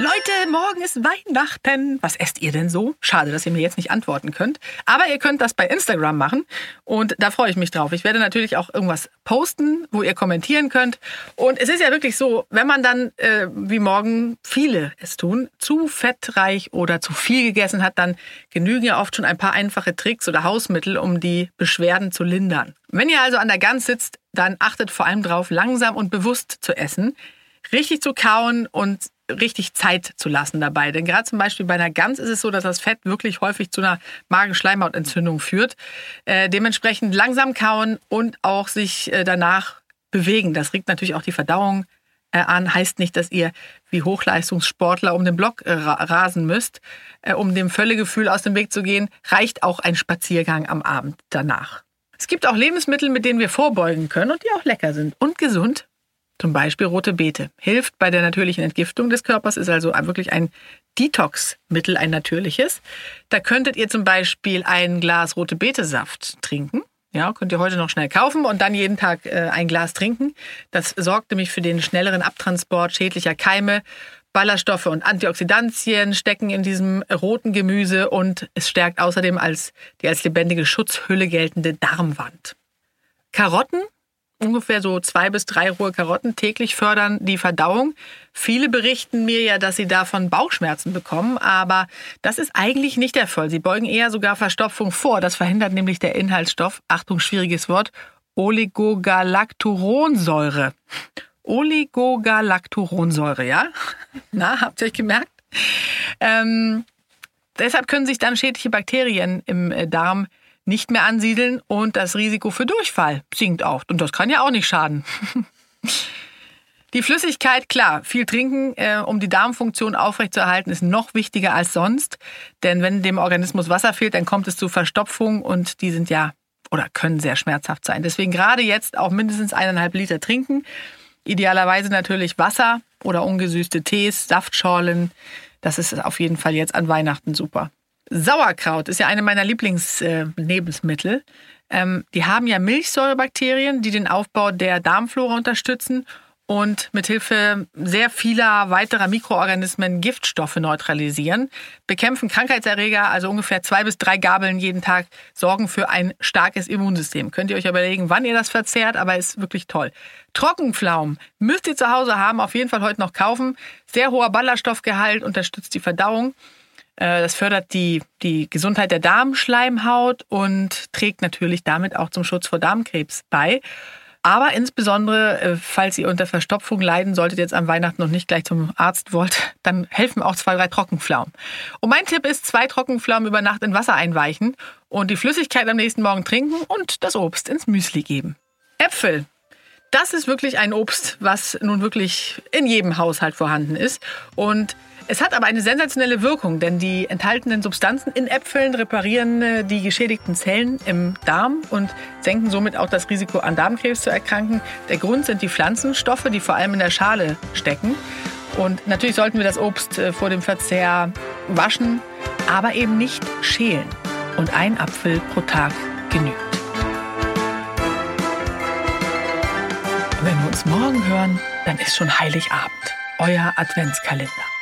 Leute, morgen ist Weihnachten. Was esst ihr denn so? Schade, dass ihr mir jetzt nicht antworten könnt. Aber ihr könnt das bei Instagram machen und da freue ich mich drauf. Ich werde natürlich auch irgendwas posten, wo ihr kommentieren könnt. Und es ist ja wirklich so, wenn man dann, äh, wie morgen viele es tun, zu fettreich oder zu viel gegessen hat, dann genügen ja oft schon ein paar einfache Tricks oder Hausmittel, um die Beschwerden zu lindern. Wenn ihr also an der Gans sitzt, dann achtet vor allem darauf, langsam und bewusst zu essen richtig zu kauen und richtig Zeit zu lassen dabei. Denn gerade zum Beispiel bei einer Gans ist es so, dass das Fett wirklich häufig zu einer Magenschleimhautentzündung führt. Äh, dementsprechend langsam kauen und auch sich äh, danach bewegen. Das regt natürlich auch die Verdauung äh, an. Heißt nicht, dass ihr wie Hochleistungssportler um den Block äh, rasen müsst. Äh, um dem Völlegefühl aus dem Weg zu gehen, reicht auch ein Spaziergang am Abend danach. Es gibt auch Lebensmittel, mit denen wir vorbeugen können und die auch lecker sind und gesund. Zum Beispiel rote Beete. Hilft bei der natürlichen Entgiftung des Körpers, ist also wirklich ein Detox-Mittel, ein natürliches. Da könntet ihr zum Beispiel ein Glas rote Beete-Saft trinken. Ja, könnt ihr heute noch schnell kaufen und dann jeden Tag äh, ein Glas trinken. Das sorgt nämlich für den schnelleren Abtransport schädlicher Keime. Ballaststoffe und Antioxidantien stecken in diesem roten Gemüse und es stärkt außerdem als die als lebendige Schutzhülle geltende Darmwand. Karotten ungefähr so zwei bis drei rohe Karotten täglich fördern die Verdauung. Viele berichten mir ja, dass sie davon Bauchschmerzen bekommen, aber das ist eigentlich nicht der Fall. Sie beugen eher sogar Verstopfung vor. Das verhindert nämlich der Inhaltsstoff, Achtung, schwieriges Wort, Oligogalacturonsäure. Oligogalacturonsäure, ja? Na, habt ihr euch gemerkt? Ähm, deshalb können sich dann schädliche Bakterien im äh, Darm nicht mehr ansiedeln und das Risiko für Durchfall sinkt auch. Und das kann ja auch nicht schaden. Die Flüssigkeit, klar, viel trinken, äh, um die Darmfunktion aufrechtzuerhalten, ist noch wichtiger als sonst. Denn wenn dem Organismus Wasser fehlt, dann kommt es zu Verstopfung und die sind ja oder können sehr schmerzhaft sein. Deswegen gerade jetzt auch mindestens eineinhalb Liter trinken. Idealerweise natürlich Wasser oder ungesüßte Tees, Saftschorlen. Das ist auf jeden Fall jetzt an Weihnachten super. Sauerkraut ist ja eine meiner Lieblingslebensmittel. Ähm, die haben ja Milchsäurebakterien, die den Aufbau der Darmflora unterstützen und mithilfe sehr vieler weiterer Mikroorganismen Giftstoffe neutralisieren, bekämpfen Krankheitserreger, also ungefähr zwei bis drei Gabeln jeden Tag, sorgen für ein starkes Immunsystem. Könnt ihr euch überlegen, wann ihr das verzehrt, aber ist wirklich toll. Trockenpflaumen müsst ihr zu Hause haben, auf jeden Fall heute noch kaufen. Sehr hoher Ballaststoffgehalt, unterstützt die Verdauung. Äh, das fördert die, die Gesundheit der Darmschleimhaut und trägt natürlich damit auch zum Schutz vor Darmkrebs bei. Aber insbesondere, äh, falls ihr unter Verstopfung leiden solltet, jetzt am Weihnachten noch nicht gleich zum Arzt wollt, dann helfen auch zwei, drei Trockenpflaumen. Und mein Tipp ist, zwei Trockenpflaumen über Nacht in Wasser einweichen und die Flüssigkeit am nächsten Morgen trinken und das Obst ins Müsli geben. Äpfel. Das ist wirklich ein Obst, was nun wirklich in jedem Haushalt vorhanden ist. Und es hat aber eine sensationelle Wirkung, denn die enthaltenen Substanzen in Äpfeln reparieren äh, die geschädigten Zellen im Darm und senken somit auch das Risiko an Darmkrebs zu erkranken. Der Grund sind die Pflanzenstoffe, die vor allem in der Schale stecken. Und natürlich sollten wir das Obst äh, vor dem Verzehr waschen, aber eben nicht schälen. Und ein Apfel pro Tag genügt. Wenn wir uns morgen hören, dann ist schon Heiligabend. Euer Adventskalender.